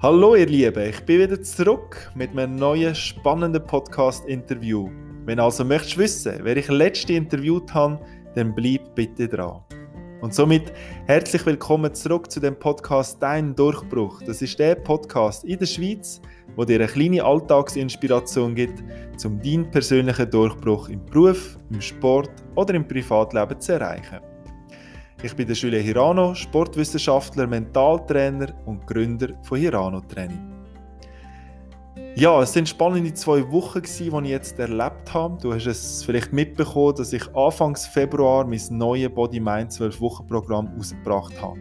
Hallo ihr Lieben, ich bin wieder zurück mit einem neuen spannenden Podcast-Interview. Wenn also möchtest wissen, wer ich letzte interviewt habe, dann bleib bitte dran. Und somit herzlich willkommen zurück zu dem Podcast Dein Durchbruch. Das ist der Podcast in der Schweiz, wo dir eine kleine Alltagsinspiration gibt, um deinen persönlichen Durchbruch im Beruf, im Sport oder im Privatleben zu erreichen. Ich bin der Julien Hirano, Sportwissenschaftler, Mentaltrainer und Gründer von Hirano Training. Ja, es sind spannende zwei Wochen, die ich jetzt erlebt habe. Du hast es vielleicht mitbekommen, dass ich Anfangs Februar mein neues Body Mind 12 Wochen Programm ausgebracht habe.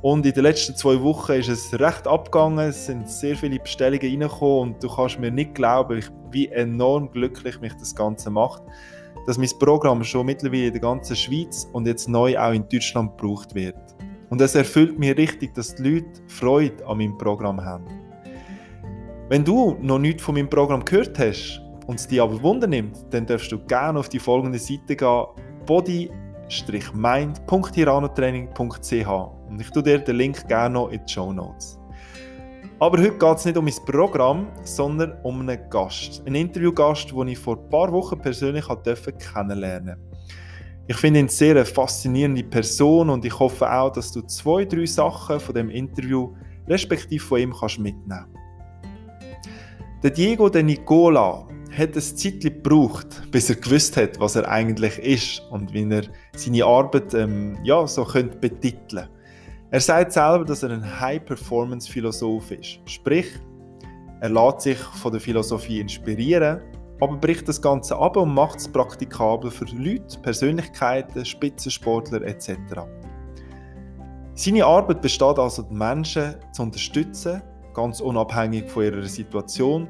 Und in den letzten zwei Wochen ist es recht abgegangen, es sind sehr viele Bestellungen reingekommen und du kannst mir nicht glauben, wie enorm glücklich mich das Ganze macht dass mein Programm schon mittlerweile in der ganzen Schweiz und jetzt neu auch in Deutschland gebraucht wird. Und es erfüllt mich richtig, dass die Leute Freude an meinem Programm haben. Wenn du noch nichts von meinem Programm gehört hast und es dich aber wundernimmt, dann darfst du gerne auf die folgende Seite gehen: body-mind.hiranotraining.ch und ich tue dir den Link gerne noch in die Show Notes. Aber heute geht es nicht um mein Programm, sondern um einen Gast. Einen Interviewgast, den ich vor ein paar Wochen persönlich kennenlernen durfte. Ich finde ihn eine sehr faszinierende Person und ich hoffe auch, dass du zwei, drei Sachen von dem Interview respektive von ihm kannst mitnehmen Der Diego de Nicola hat ein Zeit gebraucht, bis er gewusst hat, was er eigentlich ist und wie er seine Arbeit ähm, ja, so könnte betiteln er sagt selber, dass er ein High-Performance-Philosoph ist. Sprich, er lässt sich von der Philosophie inspirieren, aber bricht das Ganze ab und macht es praktikabel für Leute, Persönlichkeiten, Spitzensportler etc. Seine Arbeit besteht also, die Menschen zu unterstützen, ganz unabhängig von ihrer Situation,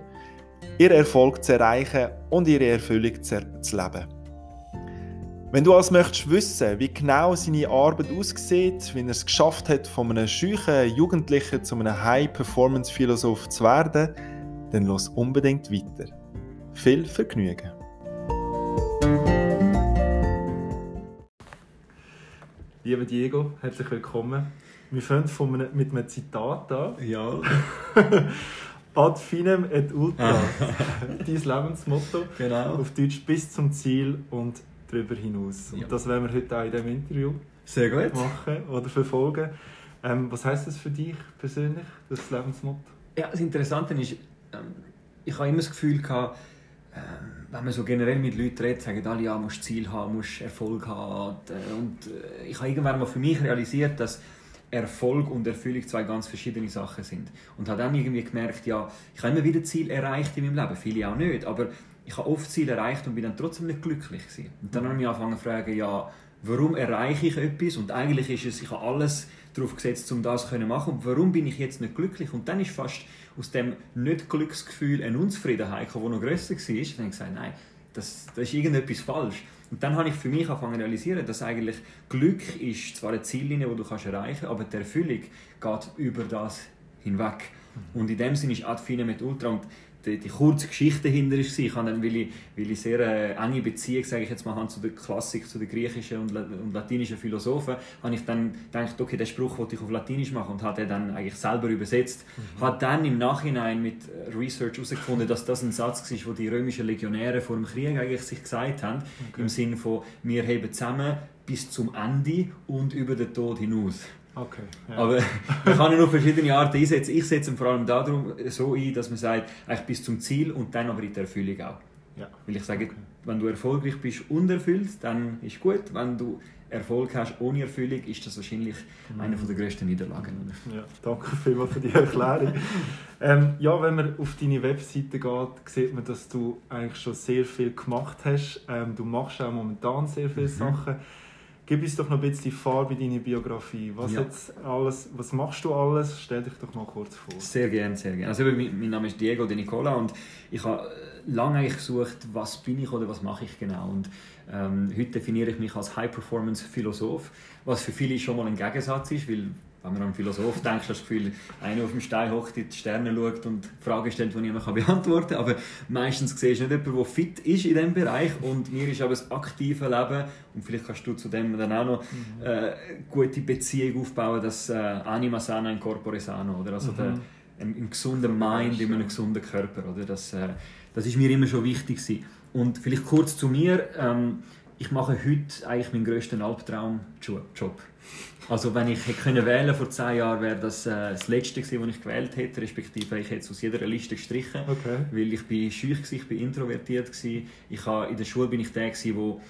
ihren Erfolg zu erreichen und ihre Erfüllung zu leben. Wenn du also möchtest wissen, wie genau seine Arbeit aussieht, wie er es geschafft hat, von einem scheuchen Jugendlichen zu einem High-Performance-Philosoph zu werden, dann los unbedingt weiter. Viel Vergnügen! Lieber Diego, herzlich willkommen. Wir fangen von einem, mit einem Zitat an. Ja. Ad finem et ultra. Dein Lebensmotto. Genau. Auf Deutsch bis zum Ziel und darüber hinaus. Und das werden wir heute auch in diesem Interview Sehr gut. machen oder verfolgen. Ähm, was heißt das für dich persönlich, das Lebensmotto? Ja, das Interessante ist, ähm, ich habe immer das Gefühl gehabt, ähm, wenn man so generell mit Leuten redet, sagen alle, ja, musst Ziel haben, musst Erfolg haben. Und äh, ich habe irgendwann mal für mich realisiert, dass Erfolg und Erfüllung zwei ganz verschiedene Sachen sind. Und habe dann irgendwie gemerkt, ja, ich habe immer wieder Ziel erreicht in meinem Leben, viele auch nicht, aber ich habe oft Ziele erreicht und bin dann trotzdem nicht glücklich gewesen. Und dann habe ich mich angefangen zu fragen, ja, warum erreiche ich etwas? Und eigentlich ist es, ich habe alles darauf gesetzt, um das zu machen. Und warum bin ich jetzt nicht glücklich? Und dann ist fast aus dem Nicht-Glücksgefühl eine Unzufriedenheit gekommen, die noch grösser war. Und dann habe ich gesagt, nein, das, das ist irgendetwas falsch. Und dann habe ich für mich angefangen zu realisieren, dass eigentlich Glück ist zwar eine Ziellinie, die du kannst erreichen kannst, aber die Erfüllung geht über das hinweg. Und in dem Sinne ist Ad fine mit Ultra. Und die, die kurze Geschichte dahinter war. Ich habe dann, weil ich, weil ich sehr äh, enge Beziehung, sage ich jetzt mal, habe zu der Klassik, zu den griechischen und, und latinischen Philosophen, habe ich dann gedacht, okay, den Spruch wollte ich auf Latinisch machen und habe den dann eigentlich selber übersetzt. Mhm. Habe dann im Nachhinein mit Research herausgefunden, dass das ein Satz war, den die römischen Legionäre vor dem Krieg eigentlich sich gesagt haben, okay. im Sinne von, wir heben zusammen bis zum Ende und über den Tod hinaus. Okay, ja. Aber man kann ja nur verschiedene Arten einsetzen. Ich setze vor allem darum so ein, dass man sagt, eigentlich bis zum Ziel und dann aber in der Erfüllung auch. Ja. Weil ich sage, okay. wenn du erfolgreich bist und erfüllt, dann ist gut. Wenn du Erfolg hast ohne Erfüllung, ist das wahrscheinlich mhm. eine der grössten Niederlagen. Ja, danke vielmals für die Erklärung. ähm, ja, wenn man auf deine Webseite geht, sieht man, dass du eigentlich schon sehr viel gemacht hast. Ähm, du machst auch momentan sehr viele mhm. Sachen. Gib uns doch noch ein bisschen Farbe in deine Biografie. Was, ja. alles, was machst du alles? Stell dich doch mal kurz vor. Sehr gerne, sehr gerne. Also, mein, mein Name ist Diego De Nicola und ich habe lange gesucht, was bin ich oder was mache ich genau. Und ähm, heute definiere ich mich als High-Performance-Philosoph, was für viele schon mal ein Gegensatz ist, weil wenn man an einen Philosoph denkt, hast du das Gefühl, einer auf dem Stein hockt, in die Sterne schaut und Fragen stellt, die niemand beantworten kann. Aber meistens siehst du nicht jemanden, der fit ist in diesem Bereich. Und mir ist aber das aktive Leben, und vielleicht kannst du zu dem dann auch noch mhm. äh, gute Beziehung aufbauen, das äh, Anima sana in corpore sano. Oder? Also mhm. der, einen gesunden Mind in einem gesunden Körper. Oder? Das, äh, das ist mir immer schon wichtig gewesen. Und vielleicht kurz zu mir. Ähm, ich mache heute eigentlich meinen grössten Albtraum-Job. Also wenn ich hätte können wählen vor zehn Jahren, wäre das äh, das Letzte gewesen, was ich gewählt hätte, respektive ich hätte es aus jeder Liste gestrichen, okay. weil ich bin schüch war, ich bin introvertiert gewesen. Ich habe, in der Schule bin ich der gewesen, wo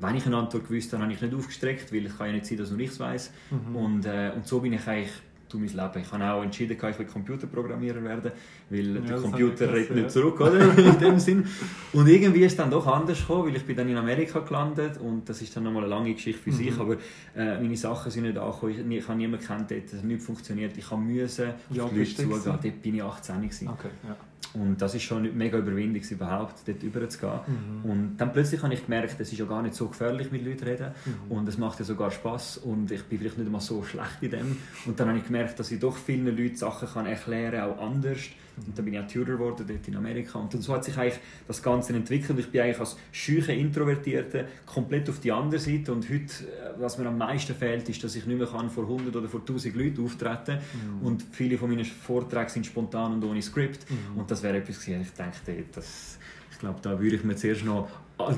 wenn ich eine Antwort gewusst habe, habe ich nicht aufgestreckt, weil es kann ja nicht sein, dass nur ich es weiß. Mhm. Und, äh, und so bin ich eigentlich durch mein Leben. Ich habe auch entschieden, ich will Computerprogrammierer werden, weil ja, der Computer redet nicht zurück, oder? in dem Sinn. Und irgendwie ist es dann doch anders gekommen, weil ich bin dann in Amerika gelandet und das ist dann nochmal eine lange Geschichte für mhm. sich, aber äh, meine Sachen sind nicht angekommen. Ich, ich habe niemanden kennt, dort, es hat nicht funktioniert. Ich habe müssen ja, auf die Leute zugehen. Dort bin ich 18 gewesen. Okay, ja. Und das ist schon mega Überwindung, überhaupt dort überzugehen. Mhm. Und dann plötzlich habe ich gemerkt, es ist ja gar nicht so gefährlich, mit Leuten zu reden. Mhm. Und es macht ja sogar Spaß und ich bin vielleicht nicht immer so schlecht in dem. Und dann habe ich gemerkt, dass ich doch vielen Leuten Sachen kann erklären kann, auch anders. Und dann bin ich auch Tutor geworden dort in Amerika. Und so hat sich eigentlich das Ganze entwickelt. Ich bin eigentlich als schüche Introvertierte komplett auf die andere Seite. Und heute, äh, was mir am meisten fehlt, ist, dass ich nicht mehr kann vor 100 oder vor 1000 Leuten auftreten mhm. Und viele von meinen Vorträgen sind spontan und ohne Skript. Mhm. Und das wäre etwas gewesen, ich dachte, das, ich glaube, da würde ich mir zuerst noch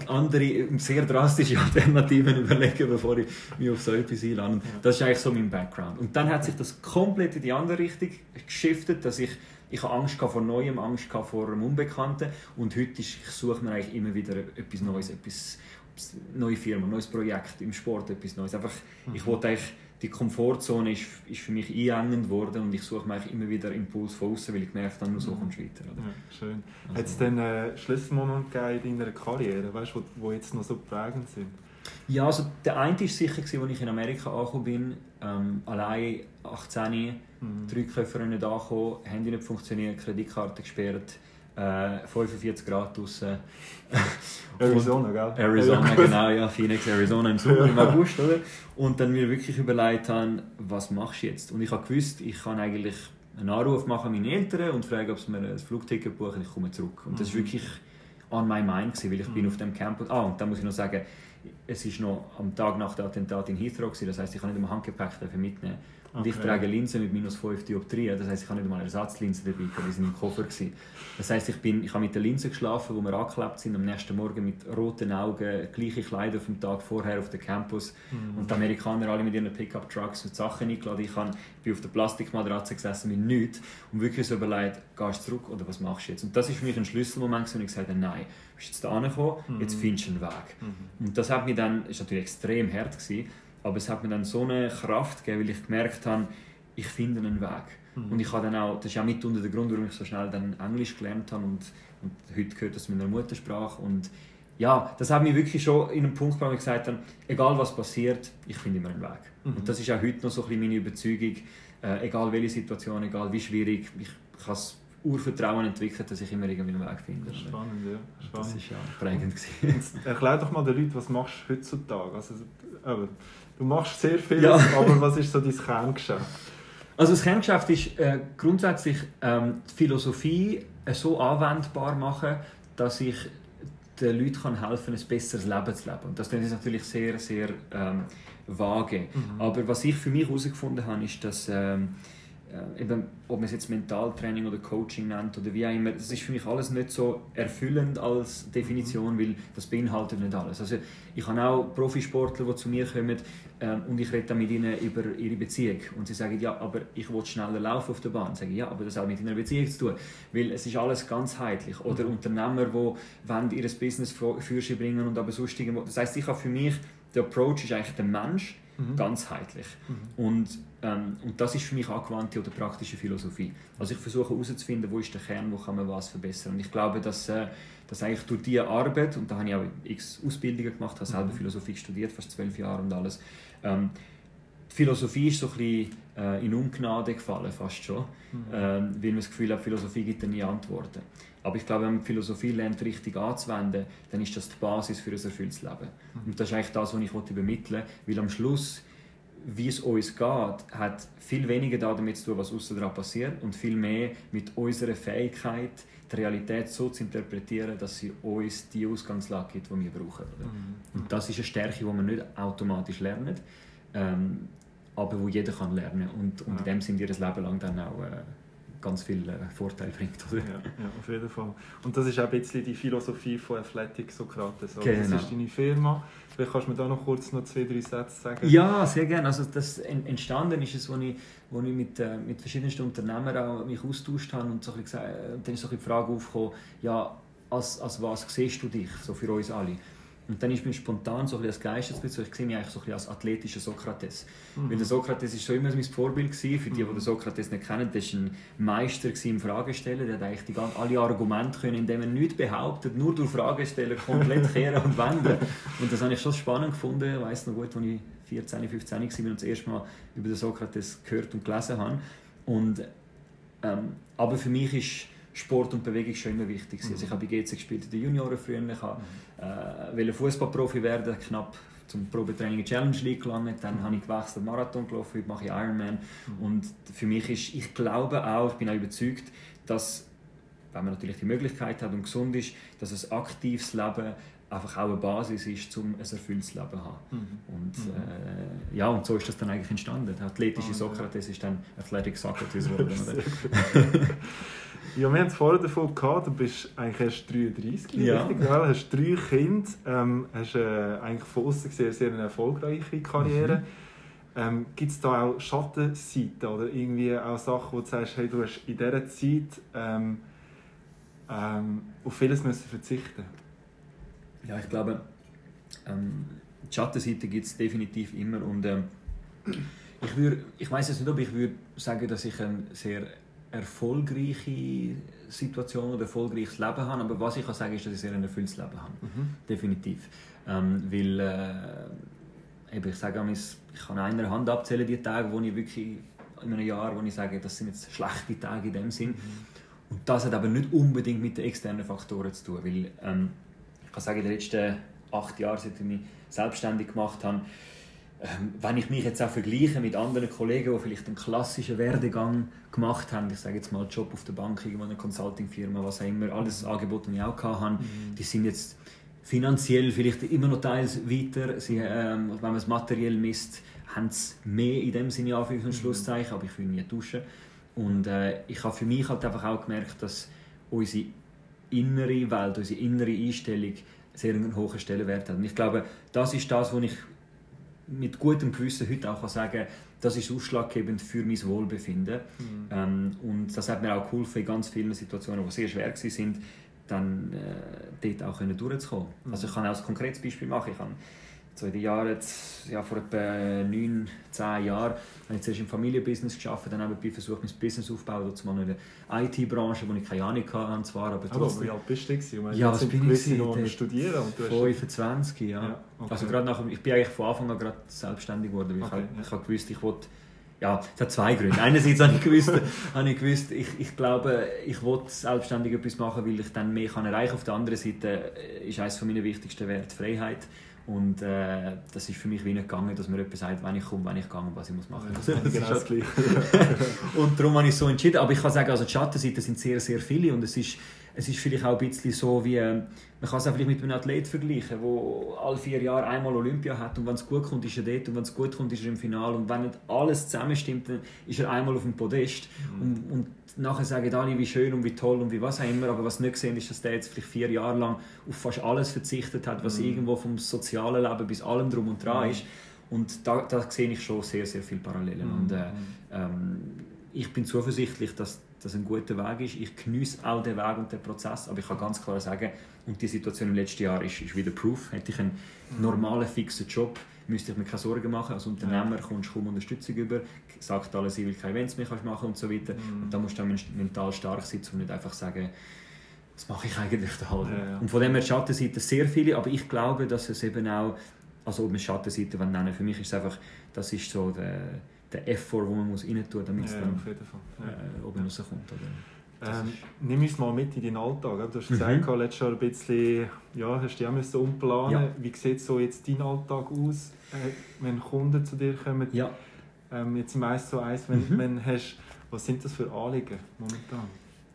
andere sehr drastische Alternativen überlegen, bevor ich mich auf so etwas einlade. Das ist eigentlich so mein Background. Und dann hat sich das komplett in die andere Richtung geschiftet, dass ich ich habe Angst vor Neuem, Angst vor dem Unbekannten und heute ist, ich suche mir eigentlich immer wieder etwas Neues, etwas, neue Firma, neues Projekt im Sport, etwas Neues. Einfach, mhm. ich wollte eigentlich, die Komfortzone ist, ist für mich einengend worden und ich suche mir immer wieder Impuls von außen, weil ich merke, dann nur so mhm. kommst du weiter. Oder? Ja, schön. Also, Hat es denn einen Schlüsselmoment in deiner Karriere, weißt, wo, wo jetzt noch so prägend sind? Ja, also der eine war sicher, als ich in Amerika angekommen bin, ähm, allein 18, mhm. drei Köpfe nicht angekommen, Handy nicht funktioniert, Kreditkarte gesperrt, äh, 45 Grad draußen. Arizona, gell? Arizona, genau, ja, Phoenix, Arizona im Sommer, im August, oder? Und dann mir wirklich überlegt haben, was machst du jetzt? Und ich habe gewusst, ich kann eigentlich einen Anruf machen an meine Eltern und fragen, ob sie mir ein Flugticket buchen, ich komme zurück. Und das war mhm. wirklich on my mind, gewesen, weil ich mhm. bin auf dem Campus. Ah, und dann muss ich noch sagen, es war noch am Tag nach dem Attentat in Heathrow, gewesen, das heisst, ich kann nicht im Handgepäck mitnehmen. Und okay. ich trage Linsen mit minus 5 Dioptrien, das heisst, ich habe nicht einmal Ersatzlinsen dabei, die sind im Koffer. Gewesen. Das heisst, ich, bin, ich habe mit den Linsen geschlafen, die mir angeklebt sind, am nächsten Morgen mit roten Augen, gleiche Kleider vom Tag vorher auf dem Campus. Mhm. Und die Amerikaner alle mit ihren Pickup-Trucks und Sachen eingeladen. Ich, habe, ich bin auf der Plastikmatratze gesessen mit nichts und wirklich so überlegt, gehst du zurück oder was machst du jetzt? Und das war für mich ein Schlüsselmoment, wo ich gesagt habe, nein, du bist jetzt da angekommen, mhm. jetzt findest du einen Weg. Mhm. Und das hat mich dann, ist natürlich extrem hart gewesen, aber es hat mir dann so eine Kraft gegeben, weil ich gemerkt habe, ich finde einen Weg. Mhm. Und ich habe dann auch, das ist auch mitunter der Grund, warum ich so schnell dann Englisch gelernt habe und, und heute gehört das meiner Muttersprache und ja, das hat mich wirklich schon in einem Punkt, wo ich gesagt habe, egal was passiert, ich finde immer einen Weg. Mhm. Und das ist auch heute noch so ein bisschen meine Überzeugung, äh, egal welche Situation, egal wie schwierig, ich, ich kann das Urvertrauen entwickelt, dass ich immer irgendwie einen Weg finde. Spannend, ja. Spannend. Das ist ja prägend. Erklär doch mal den Leuten, was machst du heutzutage? Also, Du machst sehr viel, ja. aber was ist so dein Kerngeschäft? Also das Kerngeschäft ist äh, grundsätzlich ähm, die Philosophie äh, so anwendbar machen, dass ich den Leuten kann helfen ein besseres Leben zu leben. Und das ist natürlich sehr, sehr ähm, vage. Mhm. Aber was ich für mich herausgefunden habe, ist, dass ähm, äh, eben, ob man es jetzt Mentaltraining oder Coaching nennt oder wie auch immer, das ist für mich alles nicht so erfüllend als Definition, mhm. weil das beinhaltet nicht alles. Also ich habe auch Profisportler, die zu mir kommen ähm, und ich rede dann mit ihnen über ihre Beziehung und sie sagen, ja, aber ich will schneller laufen auf der Bahn. Sage ich, ja, aber das hat mit ihrer Beziehung zu tun, weil es ist alles ganzheitlich. Oder mhm. Unternehmer, die wollen ihr Business für sich bringen und aber sonst irgendwo. Das heißt, ich habe für mich, der Approach ist eigentlich der Mensch, mhm. ganzheitlich. Mhm. Und, ähm, und das ist für mich angewandte oder praktische Philosophie. Also ich versuche herauszufinden, wo ist der Kern, wo kann man was verbessern. Und ich glaube, dass, äh, dass eigentlich durch diese Arbeit, und da habe ich auch x Ausbildungen gemacht, habe selber mhm. Philosophie studiert, fast zwölf Jahre und alles, ähm, die Philosophie ist so ein bisschen äh, in Ungnade gefallen, fast schon, mhm. ähm, weil man das Gefühl hat, Philosophie gibt nie Antworten. Aber ich glaube, wenn man Philosophie lernt, richtig anzuwenden, dann ist das die Basis für ein erfülltes Leben. Mhm. Und das ist eigentlich das, was ich übermitteln wollte, weil am Schluss, wie es uns geht, hat viel weniger damit zu tun, was außen dran passiert und viel mehr mit unserer Fähigkeit, die Realität so zu interpretieren, dass sie uns die Ausgangslage gibt, die wir brauchen. Mhm. Und das ist eine Stärke, die man nicht automatisch lernt, ähm, aber wo jeder kann lernen und, und ja. in dem Sinn ihr Leben lang dann auch äh, ganz viel äh, Vorteil bringt. Oder? Ja, ja, auf jeden Fall. Und das ist auch ein bisschen die Philosophie von Athletic Sokrates. Genau. Das ist deine Firma. Vielleicht kannst du mir da noch kurz noch zwei, drei Sätze sagen. Ja, sehr gerne. Also das entstanden ist es, als ich, wo ich mit, äh, mit verschiedensten Unternehmern auch mich austauscht habe und so ein bisschen, dann ist so ein die Frage aufgekommen, ja, als, als was siehst du dich so für uns alle? Und dann ist mir spontan so ein bisschen als Geistesbild, ich sehe mich eigentlich so ein bisschen als athletischer Sokrates. Mhm. Weil der Sokrates ist schon immer mein Vorbild gewesen. Für die, die den Sokrates nicht kennen, der war ein Meister im Fragestellen. Der hat eigentlich die ganzen, alle Argumente können, indem er nichts behauptet, nur durch Fragestellen komplett kehren und wenden. Und das habe ich schon spannend gefunden. Ich weiss noch gut, als ich 14, 15 war und das erste Mal über den Sokrates gehört und gelesen habe. Und, ähm, aber für mich ist Sport und Bewegung schon immer wichtig. Mhm. Also ich habe bei GC gespielt in den Junioren früher. Ich wollte äh, Fußballprofi werden, knapp zum Probetraining in Challenge League gelangt. Dann mhm. habe ich gewechselt, Marathon gelaufen, heute mache ich Ironman. Mhm. Und für mich ist, ich glaube auch, ich bin auch überzeugt, dass wenn man natürlich die Möglichkeit hat und gesund ist, dass ein aktives Leben einfach auch eine Basis ist, um ein erfülltes Leben zu haben. Mhm. Und, mhm. äh, ja, und so ist das dann eigentlich entstanden. Der athletische oh, Sokrates ist dann Athletic Sokrates geworden. Ja, wir haben es vorher davon gehabt, du bist eigentlich erst 33, ja. richtig? Ja, hast drei Kinder, ähm, hast äh, eigentlich von außen gesehen sehr eine erfolgreiche Karriere. Mhm. Ähm, Gibt es da auch Schattenseiten oder irgendwie auch Sachen, wo du sagst, hey, du hast in dieser Zeit ähm, ähm, auf vieles müssen verzichten Ja, ich glaube, ähm, Schattenseite gibt es definitiv immer und ähm, ich, würd, ich weiß jetzt nicht, ob ich würde sagen, dass ich ein sehr erfolgreiche Situation oder erfolgreiches Leben habe, aber was ich kann sagen ist, dass ich sehr ein erfülltes Leben habe. Mhm. Definitiv. Ähm, weil, äh, eben, ich sage ich kann an einer Hand abzählen die Tage, wo ich wirklich in einem Jahr, wo ich sage, das sind jetzt schlechte Tage in dem Sinn. Mhm. Und das hat aber nicht unbedingt mit den externen Faktoren zu tun, weil ähm, ich kann sagen, in den letzten acht Jahren, seit ich mich selbstständig gemacht habe, ähm, wenn ich mich jetzt auch vergleiche mit anderen Kollegen, die vielleicht einen klassischen Werdegang gemacht haben, ich sage jetzt mal Job auf der Bank, irgendwo eine Consulting-Firma, was auch immer, alles Angebote, die ich auch hatte, mhm. die sind jetzt finanziell vielleicht immer noch teils weiter. Sie, ähm, wenn man es materiell misst, haben sie mehr in dem Sinne Anführungs- und mhm. Schlusszeichen, aber ich will nie duschen. Und äh, ich habe für mich halt einfach auch gemerkt, dass unsere innere Welt, unsere innere Einstellung sehr einen hohen Stellenwert hat. Und ich glaube, das ist das, was ich mit gutem Gewissen heute auch sagen das ist ausschlaggebend für mein Wohlbefinden. Mhm. Ähm, und das hat mir auch geholfen in ganz vielen Situationen, die sehr schwer waren, dann äh, dort auch durchzukommen. Mhm. Also ich kann auch ein konkretes Beispiel machen. Ich habe so in den Jahren, ja, vor etwa neun, zehn Jahren, habe ich zuerst im Familienbusiness gearbeitet, dann nebenbei versucht, mein Business aufzubauen, dort mal in der IT-Branche, wo ich keine Ahnung hatte, zwar, aber trotzdem. Aber wie alt bist du? Gewesen? Ja, was bin ich gewesen? studieren? Und du 25, ja. ja okay. Also gerade nach, ich bin eigentlich von Anfang an gerade selbstständig geworden, weil okay, ich, ja. ich habe gewusst, ich wollte ja, es hat zwei Gründe. Einerseits habe ich gewusst, habe ich, gewusst ich, ich glaube, ich wollte selbstständig etwas machen, weil ich dann mehr kann erreichen kann. Auf der anderen Seite ist eines meiner wichtigsten Werte Freiheit. Und äh, das ist für mich wie nicht gegangen, dass mir jemand sagt, wenn ich komme, wenn ich gehe und was ich muss machen muss. Ja, das genau das Gleiche. und darum habe ich so entschieden. Aber ich kann sagen, also die Schattenseiten sind sehr, sehr viele und es ist, es ist vielleicht auch ein bisschen so wie, ähm, man kann es auch vielleicht mit einem Athlet vergleichen, der alle vier Jahre einmal Olympia hat und wenn es gut kommt, ist er dort und wenn es gut kommt, ist er im Finale und wenn nicht alles zusammenstimmt, dann ist er einmal auf dem Podest mhm. und, und nachher sagen alle, wie schön und wie toll und wie was auch immer, aber was nicht gesehen ist, dass der jetzt vielleicht vier Jahre lang auf fast alles verzichtet hat, was mhm. irgendwo vom sozialen Leben bis allem drum und dran mhm. ist. Und da, da sehe ich schon sehr, sehr viele Parallelen. Mhm. Und äh, ähm, ich bin zuversichtlich, dass das ein guter Weg ist. Ich genieße auch den Weg und den Prozess, aber ich kann ganz klar sagen, und die Situation im letzten Jahr ist, ist wieder Proof. Hätte ich einen normalen, fixen Job, müsste ich mir keine Sorgen machen. Als Unternehmer kommst du kaum Unterstützung über, sagt alles, ich will keine Events mehr machen und so weiter. Mhm. Und da musst du dann mental stark sein, um nicht einfach sagen, das mache ich eigentlich da. Ja, ja. Und von dem her Schattenseiten sehr viele, aber ich glaube, dass es eben auch, also ob man Schattenseiten nennen für mich ist es einfach, das ist so der, der Effort, den man muss rein tun muss, damit es dann äh, oben rauskommt. Oder? Ähm, nimm uns mal mit in deinen Alltag. Du hast mhm. gesagt, mhm. letztes Jahr ein bisschen, ja, hast du dich auch umplanen ja. Wie sieht so jetzt dein Alltag aus, äh, wenn Kunden zu dir kommen? Ja. Ähm, jetzt im 1 zu 1, wenn, mhm. wenn hast, was sind das für Anliegen momentan?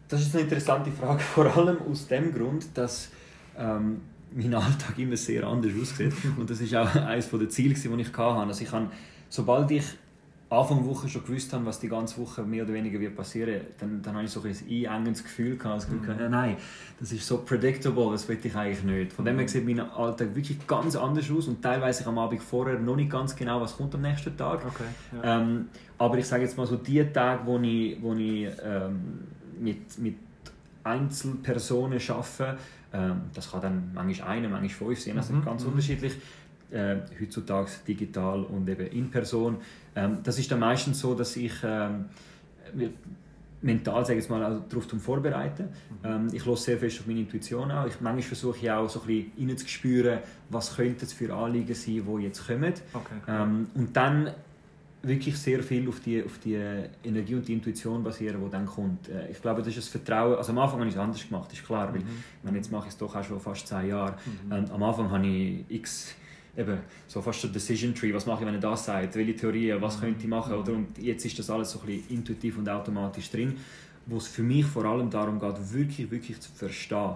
Das ist eine interessante Frage, vor allem aus dem Grund, dass ähm, mein Alltag immer sehr anders aussieht. Und das ist auch eines der Ziele, die ich hatte. Also ich kann, sobald ich Anfang der Woche schon gewusst habe, was die ganze Woche mehr oder weniger wird passieren, dann, dann habe ich so ein einengendes Gefühl gehabt, das Gefühl mhm. ja, nein, das ist so predictable, das will ich eigentlich nicht. Von dem her sieht mein Alltag wirklich ganz anders aus und teilweise ich am Abend vorher noch nicht ganz genau, was kommt am nächsten Tag. Okay, ja. ähm, aber ich sage jetzt mal so, die Tage, wo ich, wo ich ähm, mit, mit Einzelpersonen arbeite, ähm, das kann dann manchmal eine, manchmal fünf sein, also mhm. ganz mhm. unterschiedlich äh, heutzutage digital und eben in Person. Ähm, das ist dann meistens so, dass ich ähm, mental sage ich mal, also darauf vorbereiten. Mhm. Ähm, ich höre sehr fest auf meine Intuition an. Ich, manchmal versuche ich auch so ein bisschen reinzuspüren, was könnte es für Anliegen sein, die jetzt kommen. Okay. Ähm, und dann wirklich sehr viel auf die, auf die Energie und die Intuition basieren, die dann kommt. Äh, ich glaube, das ist das Vertrauen. Also am Anfang habe ich es anders gemacht, ist klar, weil mhm. jetzt mache ich es doch auch schon fast zehn Jahre. Mhm. Ähm, am Anfang habe ich x eben so fast so Decision Tree, was mache ich, wenn er das sagt, welche Theorien, was mhm. könnte ich machen, oder? Und jetzt ist das alles so ein bisschen intuitiv und automatisch drin, wo es für mich vor allem darum geht, wirklich, wirklich zu verstehen,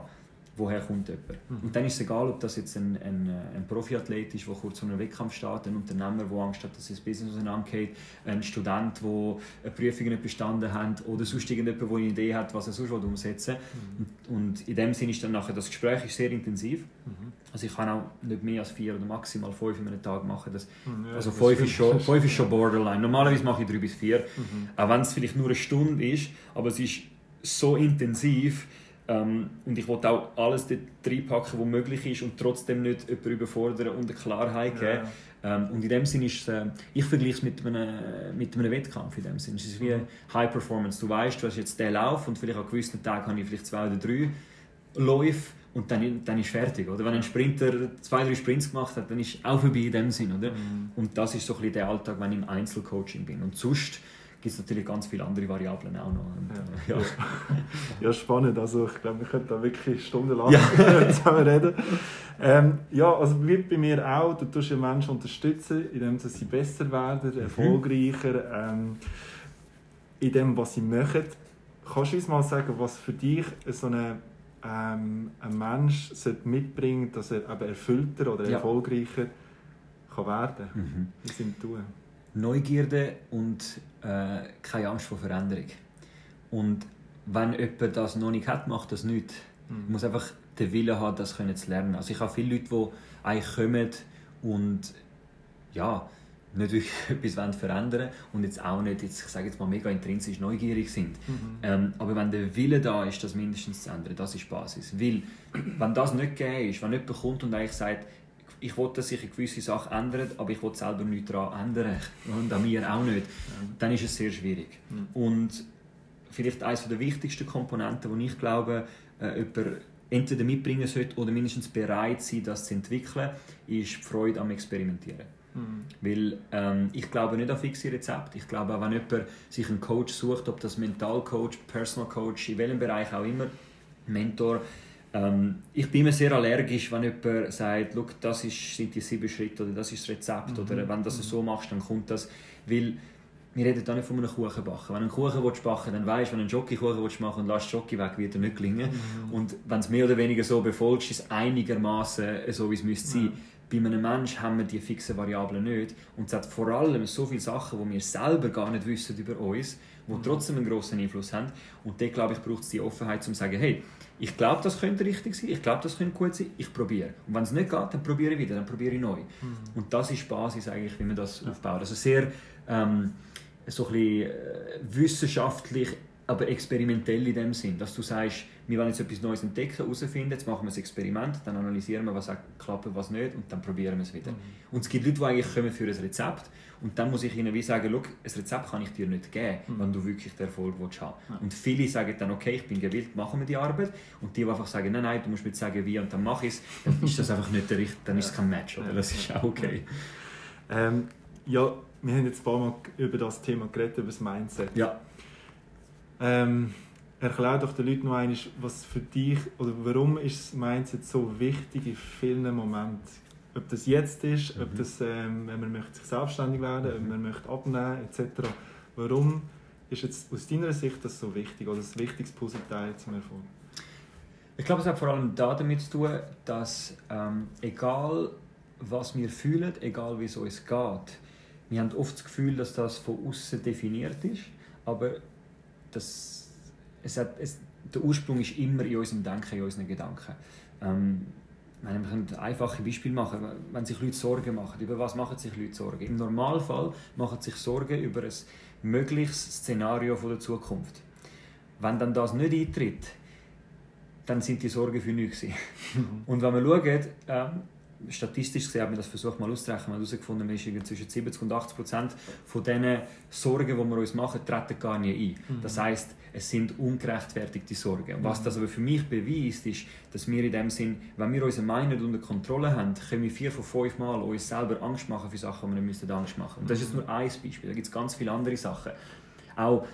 woher kommt jemand. Mhm. Und dann ist es egal, ob das jetzt ein, ein, ein Profiathlet ist, der kurz vor einem Wettkampf steht, ein Unternehmer, der Angst hat, dass sein Business auseinandergeht, ein Student, der eine Prüfung nicht bestanden hat oder sonst irgendjemand, der eine Idee hat, was er sonst umsetzen will. Mhm. Und in dem Sinne ist dann nachher das Gespräch ist sehr intensiv. Mhm. Also ich kann auch nicht mehr als vier oder maximal fünf in einem Tag machen. Das, mhm, ja, also fünf, ist schon, fünf ist schon borderline. Normalerweise mache ich drei bis vier, mhm. auch wenn es vielleicht nur eine Stunde ist, aber es ist so intensiv, ähm, und ich wollte auch alles dort reinpacken, was möglich ist und trotzdem nicht jemanden überfordern und eine Klarheit geben. Ja. Ähm, und in dem Sinne ist äh, ich vergleiche es mit einem, mit einem Wettkampf in dem Sinne. Es ist wie mhm. High Performance. Du weißt, du hast jetzt den Lauf und vielleicht an gewissen Tagen habe ich vielleicht zwei oder drei Läufe und dann, dann ist fertig. Oder? Wenn ein Sprinter zwei, drei Sprints gemacht hat, dann ist auch vorbei in dem Sinn. Oder? Mhm. Und das ist so ein bisschen der Alltag, wenn ich im Einzelcoaching bin. Und sonst gibt es natürlich ganz viele andere Variablen auch noch. Und, ja. Äh, ja. ja. spannend. Also ich glaube, wir könnten da wirklich stundenlang ja. zusammen reden. Ähm, ja, also wie bei mir auch, du tust ja Menschen unterstützen, indem sie besser werden, mhm. erfolgreicher, ähm, in dem, was sie machen. Kannst du uns mal sagen, was für dich so eine, ähm, ein Mensch mitbringt, dass er eben erfüllter oder erfolgreicher kann werden kann? Mhm. Wie sind du? Neugierde und äh, keine Angst vor Veränderung. Und wenn jemand das noch nicht hat, macht das nicht. Mhm. Man muss einfach den Willen haben, das können zu lernen. Also ich habe viele Leute, die eigentlich kommen und ja, nicht wirklich etwas verändern und jetzt auch nicht, jetzt, ich sage jetzt mal, mega intrinsisch neugierig sind. Mhm. Ähm, aber wenn der Wille da ist, das mindestens zu ändern, das ist Basis. Weil, wenn das nicht gegeben ist, wenn jemand kommt und eigentlich sagt, ich will, dass sich gewisse Sache ändert, aber ich will selber nichts daran ändern und an mir auch nicht, dann ist es sehr schwierig. Und vielleicht eines der wichtigsten Komponenten, die ich glaube, äh, jemand entweder mitbringen sollte oder mindestens bereit sein, das zu entwickeln, ist die Freude am Experimentieren. Mhm. Weil ähm, ich glaube nicht an fixe Rezepte. Ich glaube, wenn jemand sich einen Coach sucht, ob das Mentalcoach, Personal Coach, in welchem Bereich auch immer, Mentor, ähm, ich bin immer sehr allergisch, wenn jemand sagt, das ist, sind die sieben Schritte oder das ist das Rezept mhm. oder wenn du das mhm. so machst, dann kommt das. Weil wir reden da nicht von einem Kuchen backen. Wenn du einen Kuchen willst backen dann weißt du, wenn du einen Jockey-Kuchen machen und lässt Jockey weg, wird er nicht gelingen. Mhm. Und wenn es mehr oder weniger so befolgst, ist es einigermaßen so, wie es müsste sein. Bei einem Menschen haben wir die fixen Variablen nicht. Und es hat vor allem so viele Sachen, die wir selber gar nicht wissen über uns, die mhm. trotzdem einen grossen Einfluss haben. Und dort, glaube ich, braucht es die Offenheit, um zu sagen, hey, ich glaube, das könnte richtig sein, ich glaube, das könnte gut sein, ich probiere. Und wenn es nicht geht, dann probiere ich wieder, dann probiere ich neu. Mhm. Und das ist die Basis eigentlich, wie man das ja. aufbaut. Also sehr ähm, so ein bisschen, äh, wissenschaftlich, aber experimentell in dem Sinn, dass du sagst, wir wollen jetzt etwas Neues entdecken, herausfinden, jetzt machen wir ein Experiment, dann analysieren wir, was klappt, was nicht und dann probieren wir es wieder. Mhm. Und es gibt Leute, die eigentlich kommen für ein Rezept und dann muss ich ihnen wie sagen, ein Rezept kann ich dir nicht geben, mhm. wenn du wirklich den Erfolg willst haben ja. Und viele sagen dann, okay, ich bin gewillt, machen wir die Arbeit und die, die einfach sagen, nein, nein, du musst mir sagen, wie und dann mache ich es, dann ist das einfach nicht der richtige, dann ist es kein Match, oder? Das ist auch okay. Ähm, ja, wir haben jetzt ein paar Mal über das Thema geredet, über das Mindset. Ja. Ähm, erklär doch den Leuten noch einmal, was für dich oder warum ist das Mindset so wichtig in vielen Momenten? Ob das jetzt ist, mhm. ob das, ähm, wenn man möchte sich selbstständig werden, mhm. ob man möchte abnehmen etc. Warum ist jetzt aus deiner Sicht das so wichtig oder das wichtigste Puzzleteil zum Erfolg? Ich glaube, es hat vor allem damit zu tun, dass ähm, egal was wir fühlen, egal wie es uns geht, wir haben oft das Gefühl, dass das von außen definiert ist, aber das, es hat, es, der Ursprung ist immer in unserem Denken, in unseren Gedanken. Ähm, wir können ein einfaches Beispiel machen, wenn sich Leute Sorgen machen. Über was machen sich Leute Sorgen? Im Normalfall machen sich Sorgen über ein mögliches Szenario der Zukunft. Wenn dann das nicht eintritt, dann sind die Sorgen für nichts. Und wenn wir schauen, äh, statistisch gesehen, haben wir das versucht mal auszurechnen, wir haben herausgefunden, dass zwischen 70 und 80 Prozent von diesen Sorgen, die wir uns machen, treten gar nicht ein. Mhm. Das heißt, es sind ungerechtfertigte Sorgen. Und was mhm. das aber für mich beweist, ist, dass wir in dem Sinn, wenn wir unsere Meinung unter Kontrolle haben, können wir vier von fünf Mal uns selber Angst machen für Sachen, die wir nicht Angst machen müssen. Und das ist jetzt nur ein Beispiel. Da gibt es ganz viele andere Sachen. Auch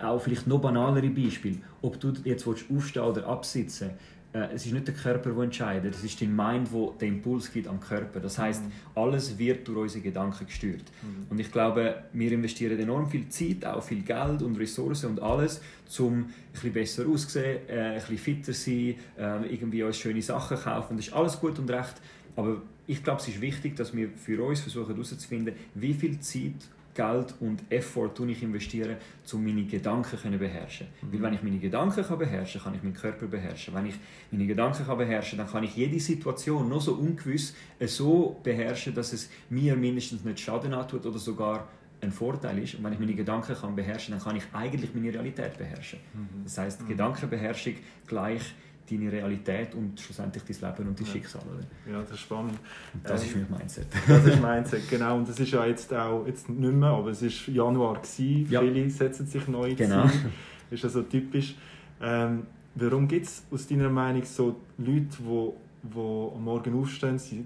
auch vielleicht noch banalere Beispiele. Ob du jetzt aufstehen oder absitzen äh, es ist nicht der Körper, der entscheidet, es ist dein Mind, der den Impuls gibt am Körper. Das heißt, mhm. alles wird durch unsere Gedanken gesteuert. Mhm. Und ich glaube, wir investieren enorm viel Zeit, auch viel Geld und Ressourcen und alles, um ein bisschen besser auszusehen, äh, ein bisschen fitter zu sein, äh, irgendwie uns schöne Sachen kaufen. Das ist alles gut und recht. Aber ich glaube, es ist wichtig, dass wir für uns versuchen herauszufinden, wie viel Zeit Geld und Effort ich investieren, um meine Gedanken zu beherrschen. Mhm. Weil wenn ich meine Gedanken kann beherrschen kann, kann ich meinen Körper beherrschen. Wenn ich meine Gedanken kann beherrschen dann kann ich jede Situation noch so ungewiss so beherrschen, dass es mir mindestens nicht Schaden antut oder sogar ein Vorteil ist. Und wenn ich meine Gedanken kann beherrschen kann, dann kann ich eigentlich meine Realität beherrschen. Mhm. Das heißt, mhm. Gedankenbeherrschung gleich deine Realität und schlussendlich dein Leben und dein ja. Schicksal. Oder? Ja, das ist spannend. das ähm, ist mein Mindset. Das ist Mindset, genau. Und das ist ja jetzt auch jetzt nicht mehr, aber es war Januar. Gewesen. Ja. Viele setzen sich neu genau. Ziel. Ist also typisch. Ähm, warum gibt es aus deiner Meinung so Leute, die, die am Morgen aufstehen, sie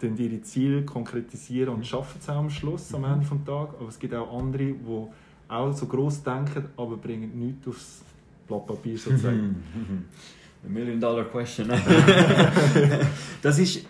dann ihre Ziele konkretisieren und mhm. schaffen es auch am Schluss, am mhm. Ende des Tages. Aber es gibt auch andere, die auch so gross denken, aber bringen nichts aufs Blatt Papier sozusagen. Mhm. A Million Dollar Question. das ist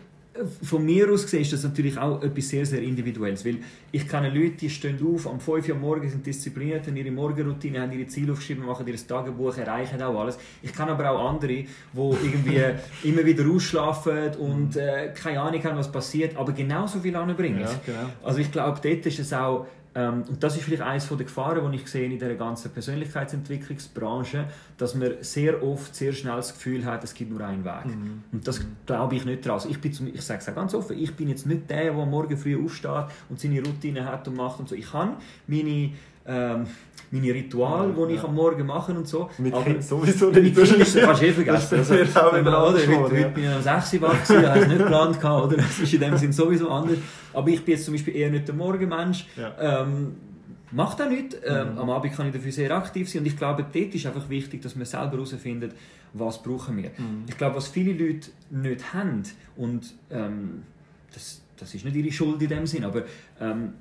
von mir aus gesehen ist das natürlich auch etwas sehr, sehr Individuelles, weil ich kenne Leute, die stehen auf, am 5 Uhr morgens sind diszipliniert, haben ihre Morgenroutine, haben ihre Ziele aufgeschrieben, machen ihr Tagebuch, erreichen auch alles. Ich kenne aber auch andere, die irgendwie immer wieder ausschlafen und äh, keine Ahnung haben, was passiert, aber genauso viel anbringen. Ja, genau. Also ich glaube, dort ist es auch und das ist vielleicht eines der Gefahren, die ich sehe in dieser ganzen Persönlichkeitsentwicklungsbranche, dass man sehr oft sehr schnell das Gefühl hat, es gibt nur einen Weg. Mhm. Und das mhm. glaube ich nicht dran. Also ich, bin zum, ich sage es auch ganz offen, ich bin jetzt nicht der, der morgen früh aufsteht und seine Routine hat und macht und so. Ich habe meine ähm, meine Rituale, die ja. ich am Morgen mache und so. Mit aber Kind sowieso nicht. Mit Kind ist, kannst du eh vergessen. Das also, auch wenn man, oder, heute, heute ja. bin ich um 6 Uhr wach gewesen, habe es nicht geplant gehabt, oder? Das ist in dem Sinn sowieso anders. Aber ich bin jetzt zum Beispiel eher nicht der Morgenmensch. Ja. Ähm, macht auch nichts. Ähm, mhm. Am Abend kann ich dafür sehr aktiv sein. Und ich glaube, dort ist einfach wichtig, dass man selber herausfindet, was brauchen wir. Mhm. Ich glaube, was viele Leute nicht haben, und ähm, das, das ist nicht ihre Schuld in dem Sinn, aber ähm,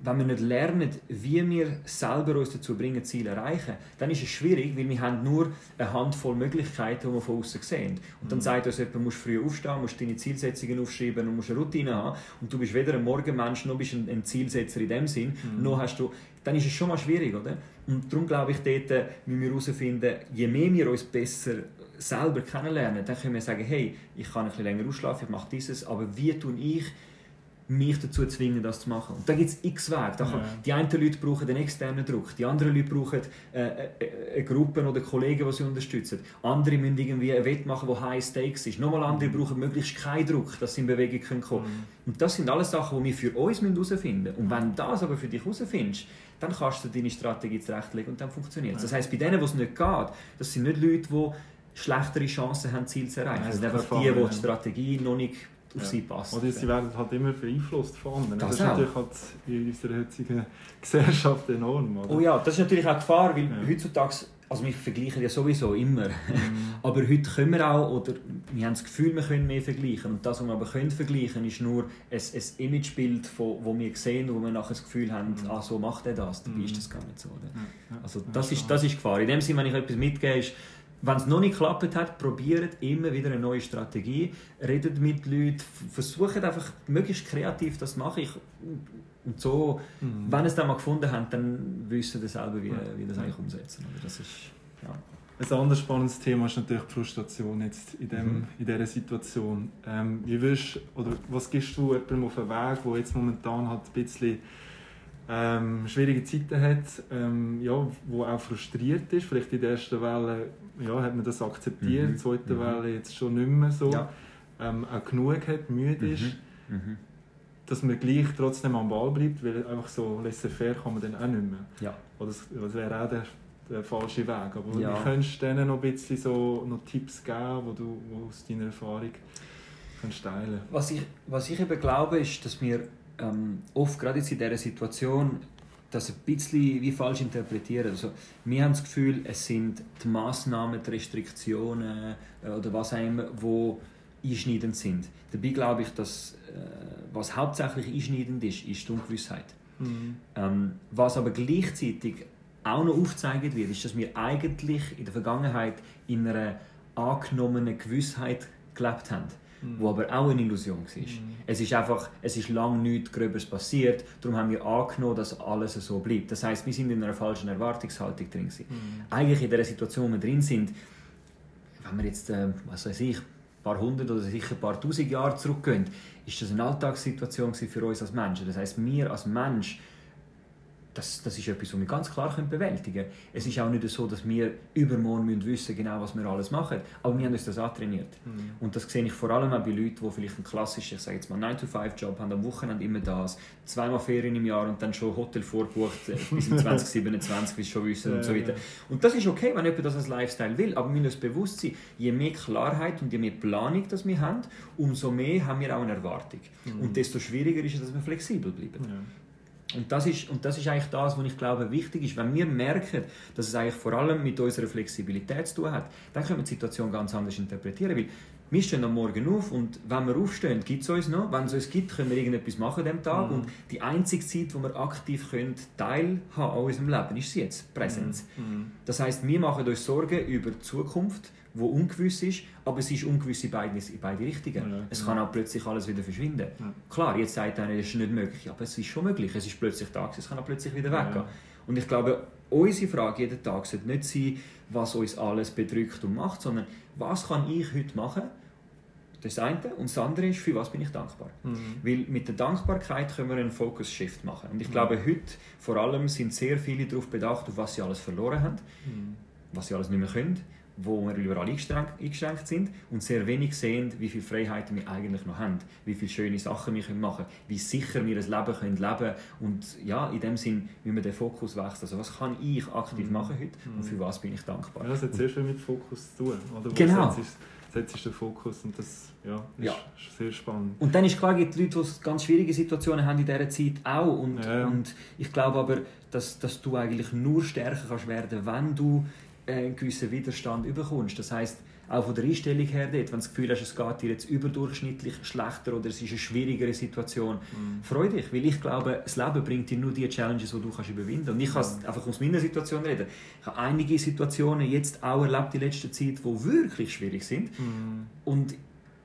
wenn wir nicht lernen, wie wir selber uns dazu bringen, Ziele zu erreichen, dann ist es schwierig, weil wir haben nur eine Handvoll Möglichkeiten, die wir von außen sehen. Und dann mhm. sagt uns jemand, du musst früh aufstehen, musst deine Zielsetzungen aufschreiben und musst eine Routine haben. Und du bist weder ein Morgenmensch, noch bist ein, ein Zielsetzer in dem Sinn, mhm. noch hast du... Dann ist es schon mal schwierig, oder? Und darum glaube ich, dort müssen wir herausfinden, je mehr wir uns besser selber kennenlernen, dann können wir sagen, hey, ich kann ein bisschen länger ausschlafen, ich mache dieses, aber wie tue ich mich dazu zwingen, das zu machen. Und da gibt es x Wege. Ja. Die einen Leute brauchen den externen Druck, die anderen Leute brauchen äh, äh, Gruppen oder Kollegen, die sie unterstützen. Andere müssen irgendwie ein Wett machen, wo High Stakes ist. Nochmal andere mhm. brauchen möglichst keinen Druck, dass sie in Bewegung kommen können. Mhm. Und das sind alles Sachen, die wir für uns herausfinden müssen. Und wenn du das aber für dich herausfindest, dann kannst du deine Strategie zurechtlegen und dann funktioniert es. Ja. Das heisst, bei denen, wo es nicht geht, das sind nicht Leute, die schlechtere Chancen haben, Ziel zu erreichen. Das sind einfach die, die die Strategie noch nicht auf sie passt. Oder sie werden halt immer beeinflusst von anderen. Das, das ist natürlich halt in unserer heutigen Gesellschaft enorm. Oder? Oh ja, das ist natürlich auch Gefahr, weil heutzutage, also wir vergleichen ja sowieso immer, mhm. aber heute können wir auch, oder wir haben das Gefühl, wir können mehr vergleichen und das, was wir aber können vergleichen, ist nur ein, ein Imagebild, von, wo wir sehen, wo wir nachher das Gefühl haben, mhm. ah, so macht er das, dabei mhm. ist das gar nicht so. Oder? Also das, ist, das ist Gefahr. In dem Sinne, wenn ich etwas mitgebe, ist, wenn es noch nicht geklappt hat, probiert immer wieder eine neue Strategie, redet mit Leuten, versucht einfach möglichst kreativ das zu machen. Ich, und so, mhm. wenn es dann mal gefunden haben, dann wissen sie selber, wie, wie das eigentlich umsetzen. Das ist, ja. Ein anderes spannendes Thema ist natürlich die Frustration jetzt in, dem, mhm. in dieser Situation. Ähm, wie willst, oder was gibst du jemandem auf den Weg, der jetzt momentan halt ein bisschen ähm, schwierige Zeiten hat, ähm, ja, wo auch frustriert ist. Vielleicht in der ersten Welle ja, hat man das akzeptiert, in mhm. der zweiten mhm. Welle jetzt schon nicht mehr so. Ja. Ähm, auch genug hat, müde mhm. ist. Mhm. Dass man gleich trotzdem am Ball bleibt, weil einfach so laissez-faire kann man dann auch nicht mehr. Ja. Oder das, das wäre auch der, der falsche Weg. Aber ja. wie könntest du denen noch ein bisschen so noch Tipps geben, wo du wo aus deiner Erfahrung kannst teilen was ich, was ich eben glaube, ist, dass wir ähm, oft gerade jetzt in dieser Situation das ein bisschen wie falsch interpretieren. Also, wir haben das Gefühl, es sind die Massnahmen, die Restriktionen äh, oder was auch immer, die einschneidend sind. Dabei glaube ich, dass äh, was hauptsächlich einschneidend ist, ist die Ungewissheit. Mhm. Ähm, was aber gleichzeitig auch noch aufgezeigt wird, ist, dass wir eigentlich in der Vergangenheit in einer angenommenen Gewissheit gelebt haben mhm. wo aber auch eine Illusion war. Mhm. Es ist einfach, es ist lange nichts Gröbers passiert, darum haben wir angenommen, dass alles so bleibt. Das heißt, wir sind in einer falschen Erwartungshaltung drin. Mhm. Eigentlich in der Situation, wo wir drin sind, wenn wir jetzt, äh, was weiß ich, ein paar hundert oder sicher ein paar tausend Jahre zurückgehen, ist das eine Alltagssituation für uns als Menschen. Das heißt, wir als Mensch das, das ist etwas, was wir ganz klar bewältigen können. Es ist auch nicht so, dass wir übermorgen müssen wissen genau, was wir alles machen, aber wir haben uns das antrainiert. Mhm. Und das sehe ich vor allem auch bei Leuten, die vielleicht einen klassischen, ich sage jetzt mal 9-to-5-Job haben, am Wochenende immer das, zweimal Ferien im Jahr und dann schon Hotel vorgebucht äh, bis 2027, wie schon wissen und so weiter. Und das ist okay, wenn jemand das als Lifestyle will, aber wir müssen bewusst sein, je mehr Klarheit und je mehr Planung das wir haben, umso mehr haben wir auch eine Erwartung. Mhm. Und desto schwieriger ist es, dass wir flexibel bleiben. Ja. Und das, ist, und das ist eigentlich das, was ich glaube wichtig ist. Wenn wir merken, dass es eigentlich vor allem mit unserer Flexibilität zu tun hat, dann können wir die Situation ganz anders interpretieren. Weil wir stehen am Morgen auf und wenn wir aufstehen, gibt es uns noch. Wenn es uns gibt, können wir irgendetwas machen an diesem Tag. Mhm. Und die einzige Zeit, wo wir aktiv können, teilhaben an unserem Leben, ist jetzt, Präsenz. Mhm. mhm. Das heißt, wir machen uns Sorgen über die Zukunft, wo ungewiss ist, aber es ist ungewiss in beide, in beide Richtungen. Ja, es kann auch plötzlich alles wieder verschwinden. Ja. Klar, jetzt sagt einer, es ist nicht möglich, aber es ist schon möglich. Es ist plötzlich da, es kann auch plötzlich wieder weggehen. Und ich glaube, unsere Frage jeden Tag sollte nicht sein, was uns alles bedrückt und macht, sondern was kann ich heute machen, das eine. Und das andere ist, für was bin ich dankbar? Mhm. Weil mit der Dankbarkeit können wir einen Focus-Shift machen. Und ich mhm. glaube, heute vor allem sind sehr viele darauf bedacht, auf was sie alles verloren haben, mhm. was sie alles nicht mehr können wo wir überall eingeschränkt sind und sehr wenig sehen, wie viele Freiheiten wir eigentlich noch haben, wie viele schöne Sachen wir machen können, wie sicher wir das Leben können leben und ja, in dem Sinn, wie man den Fokus wächst. Also was kann ich aktiv mhm. machen heute und für was bin ich dankbar? Ja, das hat sehr viel mit Fokus zu tun. Oder? Genau. Setzt, setzt den Fokus und das ja, ist, ja. ist sehr spannend. Und dann ist klar, gibt es Leute, die ganz schwierige Situationen haben in dieser Zeit auch und, ja. und ich glaube aber, dass, dass du eigentlich nur stärker kannst werden, wenn du einen gewissen Widerstand überkommst. Das heißt auch von der Einstellung her dort, wenn du das Gefühl hast, es geht dir jetzt überdurchschnittlich schlechter oder es ist eine schwierigere Situation, mm. freu dich, weil ich glaube, das Leben bringt dir nur die Challenges, die du kannst überwinden kannst. Und ich kann mm. einfach aus meiner Situation reden. Ich habe einige Situationen jetzt auch erlebt in letzter Zeit, die wirklich schwierig sind. Mm. Und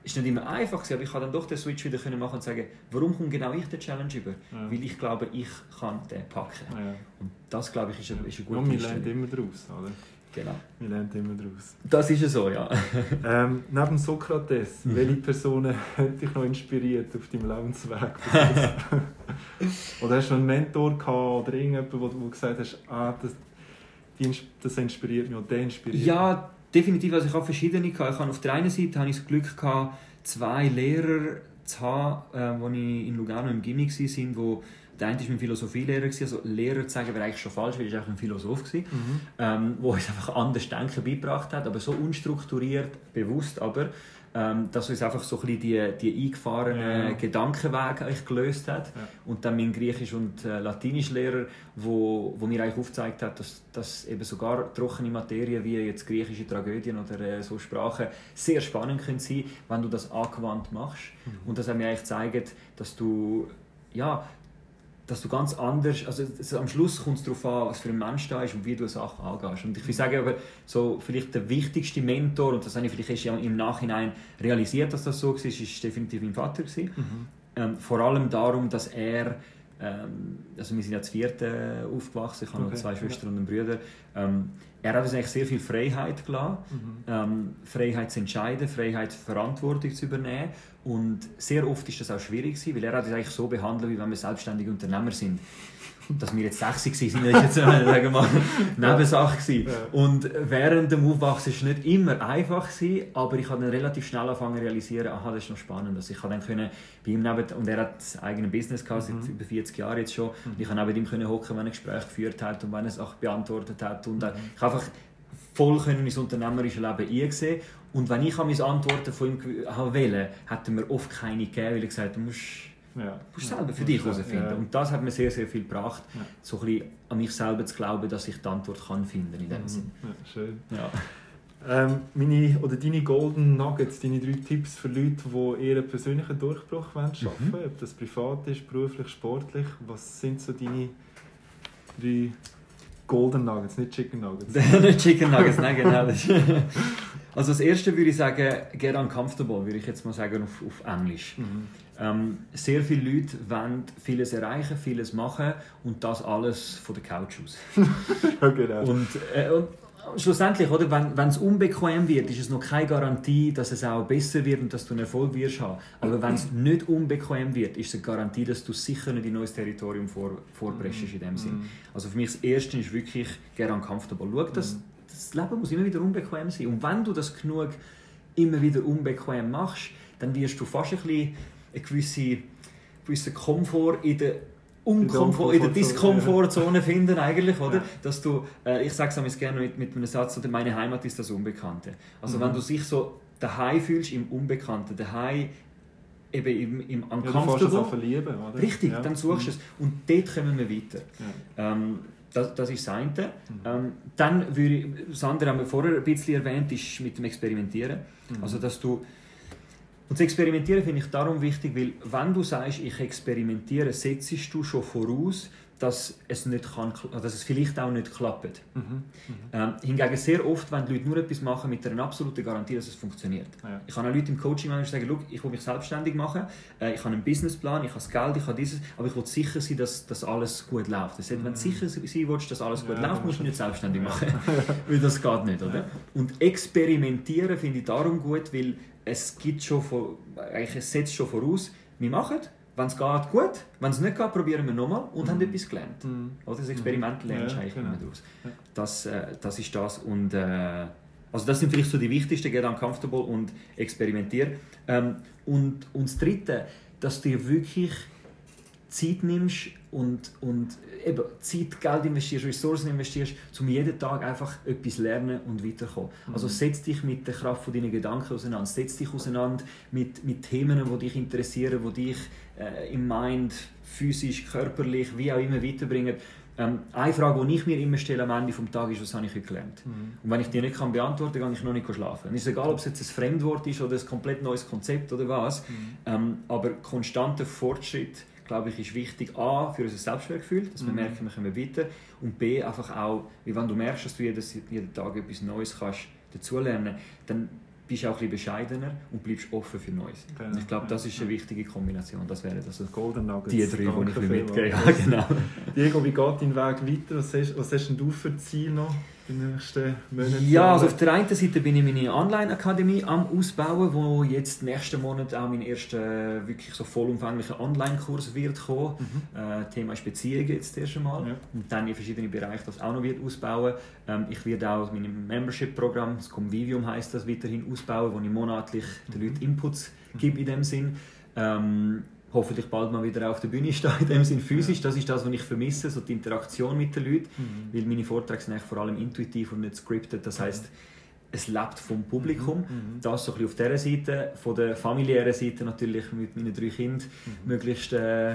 es ist nicht immer einfach, aber ich kann dann doch den Switch wieder machen und sagen, warum komme genau ich den Challenge über? Ja. Weil ich glaube, ich kann den packen. Ja. Und das, glaube ich, ist eine, ist eine gute ja, wir lernen immer daraus, oder? Genau. Wir lernen immer daraus. Das ist ja so, ja. ähm, neben Sokrates, mhm. welche Personen haben dich noch inspiriert auf deinem Lebensweg? oder hast du einen Mentor gehabt oder irgendjemanden, wo du gesagt hast, ah, das, das inspiriert mich oder der inspiriert Ja, definitiv. Also ich habe verschiedene gehabt. Ich habe auf der einen Seite habe ich das Glück gehabt, zwei Lehrer zu haben, äh, wo ich in Lugano im Gimmick waren, die der eine war mein Philosophielehrer, also Lehrer zu sagen wäre eigentlich schon falsch, weil er ein Philosoph war, mhm. ähm, der uns einfach anders Denken beigebracht hat, aber so unstrukturiert, bewusst aber, ähm, dass uns einfach so ein bisschen die, die eingefahrenen ja. Gedankenwege gelöst hat. Ja. Und dann mein Griechisch- und äh, Latinischlehrer, wo, wo mir eigentlich aufgezeigt hat, dass, dass eben sogar trockene Materien wie jetzt griechische Tragödien oder äh, so Sprachen sehr spannend können sein, wenn du das angewandt machst. Mhm. Und das hat mir eigentlich gezeigt, dass du ja, dass du ganz anders, also es, am Schluss kommt es darauf an, was für ein Mensch da ist und wie du Sachen angehst. Und ich würde sagen, aber so vielleicht der wichtigste Mentor, und das habe ich vielleicht erst im Nachhinein realisiert, dass das so war, ist definitiv mein Vater. Mhm. Ähm, vor allem darum, dass er ähm, also wir sind ja zu vierte aufgewachsen, ich habe Okay, noch zwei. Schwestern und einen Bruder. Ähm, er hat uns eigentlich sehr viel Freiheit gelassen. Mhm. Ähm, Freiheit zu entscheiden, Freiheit Verantwortung zu übernehmen. Und sehr oft ist das auch schwierig gewesen, weil er hat uns eigentlich so behandelt, wie wenn wir selbstständige Unternehmer sind. Dass wir jetzt 60 waren, ist jetzt äh, sagen mal, Nebensache gewesen. Ja. Und während dem Aufwachsen war es nicht immer einfach, gewesen, aber ich habe dann relativ schnell angefangen zu realisieren, aha, das ist noch spannend. Also ich habe dann können bei ihm neben, und er hat ein eigenes Business gehabt, Mhm. seit über 40 Jahren jetzt schon. Und ich habe neben ihm können hocken, wenn er Gespräche geführt hat und wenn er Sachen beantwortet hat. Und äh, ich habe einfach voll können ins unternehmerische Leben eingesehen. Und wenn ich an meine Antworten von ihm habe wollen, hat er mir oft keine gegeben, weil er gesagt hat, du musst Ja. Du musst selber für dich herausfinden. Ja. Und das hat mir sehr, sehr viel gebracht, Ja. so ein bisschen an mich selber zu glauben, dass ich die Antwort kann finden in dem Mhm. Sinn. Ja, schön. Ja. Ähm, meine, oder deine Golden Nuggets, deine drei Tipps für Leute, die ihren persönlichen Durchbruch wollen schaffen Mhm. wollen, ob das privat ist, beruflich, sportlich. Was sind so deine drei Golden Nuggets, nicht Chicken Nuggets? Nicht Chicken Nuggets, nein, genau. Also das erste würde ich sagen, get uncomfortable, würde ich jetzt mal sagen auf, auf Englisch. Mhm. Ähm, sehr viele Leute wollen vieles erreichen, vieles machen und das alles von der Couch aus. Ja, genau. Und, äh, und schlussendlich, oder, wenn wenn es unbequem wird, ist es noch keine Garantie, dass es auch besser wird und dass du einen Erfolg wirst haben. Aber wenn es nicht unbequem wird, ist es eine Garantie, dass du sicher nicht in ein neues Territorium vor, vorpreschst in dem Sinn. Mhm. Also für mich das Erste ist wirklich get uncomfortable. Schau, dass, das Leben muss immer wieder unbequem sein. Und wenn du das genug immer wieder unbequem machst, dann wirst du fast ein bisschen eine gewisse, gewissen Komfort in der Unkomfort, in der Diskomfortzone finden eigentlich, oder? Ja. Dass du, äh, ich sage es gerne mit, mit einem Satz, oder meine Heimat ist das Unbekannte. Also Mhm. wenn du dich so daheim fühlst im Unbekannten, daheim eben im, im Ja, du es Uncomfortable, verlieben, oder? richtig, ja. dann suchst du es. Und dort kommen wir weiter. Ja. Ähm, das, das ist das eine. Mhm. Ähm, dann würde ich, das andere haben wir vorher ein bisschen erwähnt, ist mit dem Experimentieren. Mhm. Also, dass du und das Experimentieren finde ich darum wichtig, weil wenn du sagst, ich experimentiere, setzt du schon voraus, dass es, nicht kann, dass es vielleicht auch nicht klappt. Mhm. Mhm. Ähm, hingegen sehr oft, wenn die Leute nur etwas machen mit einer absoluten Garantie, dass es funktioniert. Ja. Ich kann auch Leute im Coaching manchmal sagen, «Schau, ich will mich selbstständig machen, äh, ich habe einen Businessplan, ich habe das Geld, ich habe dieses, aber ich will sicher sein, dass, dass alles gut läuft. Das heißt, Wenn du sicher sein willst, dass alles gut Mhm. Ja, läuft, musst du nicht selbstständig Ja. machen, weil das geht nicht, oder? Und experimentieren finde ich darum gut, weil es gibt schon, vor, eigentlich es setzt schon voraus, wir machen, wenn es geht, gut, wenn es nicht geht, probieren wir nochmal und haben etwas gelernt. Mhm. Oder das Experiment lernst du Ja, eigentlich genau. immer daraus. Das, äh, das ist das. Und, äh, also das sind vielleicht so die wichtigsten, get uncomfortable und experimentieren. Ähm, und, und das Dritte, dass dir wirklich Zeit nimmst und, und eben Zeit, Geld investierst, Ressourcen investierst, um jeden Tag einfach etwas lernen und weiterkommen. Also setz dich mit der Kraft von deinen Gedanken auseinander, setz dich auseinander mit, mit Themen, die dich interessieren, die dich äh, im Mind, physisch, körperlich, wie auch immer weiterbringen. Ähm, eine Frage, die ich mir immer stelle am Ende des Tages ist, was habe ich heute gelernt? Und wenn ich die nicht kann beantworten kann, gehe ich noch nicht schlafen. Und es ist egal, ob es jetzt ein Fremdwort ist oder ein komplett neues Konzept oder was. Ähm, aber konstanter Fortschritt, glaube ich, ist wichtig. A, für unser Selbstwertgefühl, dass wir Mhm. merken, wir kommen weiter. Und B, einfach auch, wie wenn du merkst, dass du jedes, jeden Tag etwas Neues kannst dazulernen, dann bist du auch ein bisschen bescheidener und bleibst offen für Neues. Genau. Und ich glaube, das ist eine wichtige Kombination. Das wären also Golden Nuggets. die drei, die ich mitgebe. Ja, genau. Diego, wie geht dein Weg weiter? Was hast, was hast denn du für Ziel noch in den nächsten Monaten? Ja, also auf der einen Seite bin ich meine Online-Akademie am Ausbauen, wo jetzt nächsten Monat auch mein erster wirklich so vollumfänglicher Online-Kurs wird kommen. Äh, Thema ist Beziehungen jetzt das erste Mal. Ja. Und dann in verschiedenen Bereichen das auch noch wird ausbauen. Ähm, ich werde auch mein Membership-Programm, das Convivium heißt das, weiterhin ausbauen, wo ich monatlich den Leuten Inputs gebe in dem Sinn. Ähm, hoffentlich bald mal wieder auf der Bühne stehen, in dem Sinn physisch. Das ist das, was ich vermisse, so die Interaktion mit den Leuten. Mhm. Weil meine Vorträge sind eigentlich vor allem intuitiv und nicht scripted. Das heißt, es lebt vom Publikum. Mhm. Das so ein bisschen auf dieser Seite. Von der familiären Seite natürlich mit meinen drei Kindern Mhm. möglichst äh,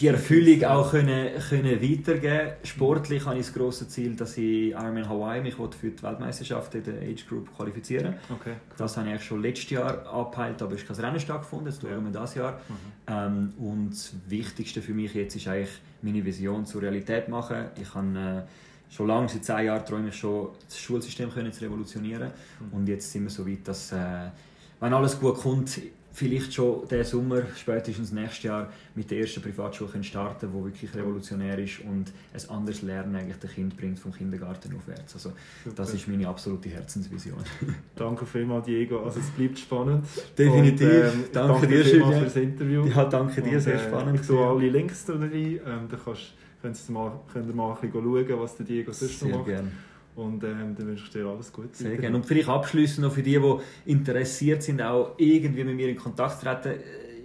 die Erfüllung auch können, können weitergeben Sportlich habe ich das grosse Ziel, dass ich Ironman Hawaii mich für die Weltmeisterschaft in der Age Group qualifizieren Okay. Das habe ich schon letztes Jahr angepeilt, aber es ist kein Rennen stattgefunden, jetzt schauen wir das Jahr. Mhm. Ähm, und das Wichtigste für mich jetzt ist eigentlich, meine Vision zur Realität machen. Ich habe äh, schon lange, seit zehn Jahren, träume ich schon, das Schulsystem können zu revolutionieren. Mhm. Und jetzt sind wir so weit, dass, äh, wenn alles gut kommt, vielleicht schon diesen Sommer, spätestens nächstes Jahr, mit der ersten Privatschule können starten wo wirklich revolutionär ist und ein anderes Lernen eigentlich den Kind bringt, vom Kindergarten aufwärts. Also, das ist meine absolute Herzensvision. danke vielmals, Diego. Also, es bleibt spannend. Definitiv. Und, ähm, danke, danke dir schön für das Interview. Ja, danke dir, und, sehr äh, spannend. Ich tue alle Links da rein. Ähm, da kannst, könnt ihr mal, könnt ihr mal ein bisschen schauen, was der Diego sonst noch macht. Gerne. Und ähm, dann wünsche ich dir alles Gute. Sehr gerne. Und vielleicht abschließend noch für die, die interessiert sind, auch irgendwie mit mir in Kontakt treten.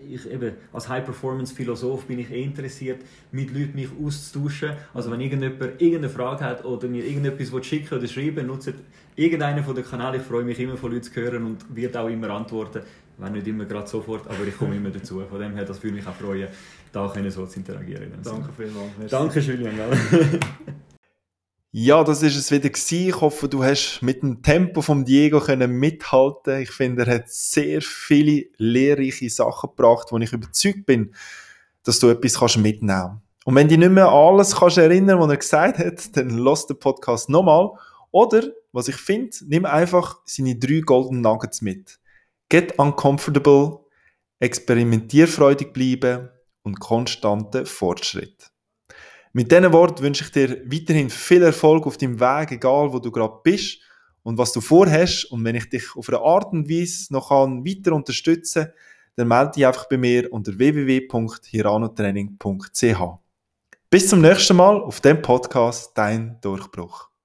Ich, eben, als High-Performance-Philosoph bin ich eh interessiert, mit Leuten mich auszutauschen. Also wenn irgendjemand irgendeine Frage hat oder mir irgendetwas schicken oder schreiben nutzt irgendeinen von den Kanälen. Ich freue mich immer von Leuten zu hören und werde auch immer antworten. Wenn nicht immer gerade sofort, aber ich komme immer dazu. Von dem her, das würde mich auch freuen, da können so zu interagieren. Danke vielmals. Danke, Julian. Ja, das ist es wieder gewesen. Ich hoffe, du hast mit dem Tempo vom Diego können mithalten. Ich finde, er hat sehr viele lehrreiche Sachen gebracht, wo ich überzeugt bin, dass du etwas kannst mitnehmen. Und wenn du nicht mehr alles kannst erinnern, was er gesagt hat, dann lass den Podcast nochmal. Oder, was ich finde, nimm einfach seine drei Golden Nuggets mit. Get uncomfortable, experimentierfreudig bleiben und konstante Fortschritt. Mit diesen Worten wünsche ich dir weiterhin viel Erfolg auf deinem Weg, egal wo du gerade bist und was du vorhast. Und wenn ich dich auf eine Art und Weise noch weiter unterstützen kann, dann melde dich einfach bei mir unter www.hiranotraining.ch. Bis zum nächsten Mal auf dem Podcast Dein Durchbruch.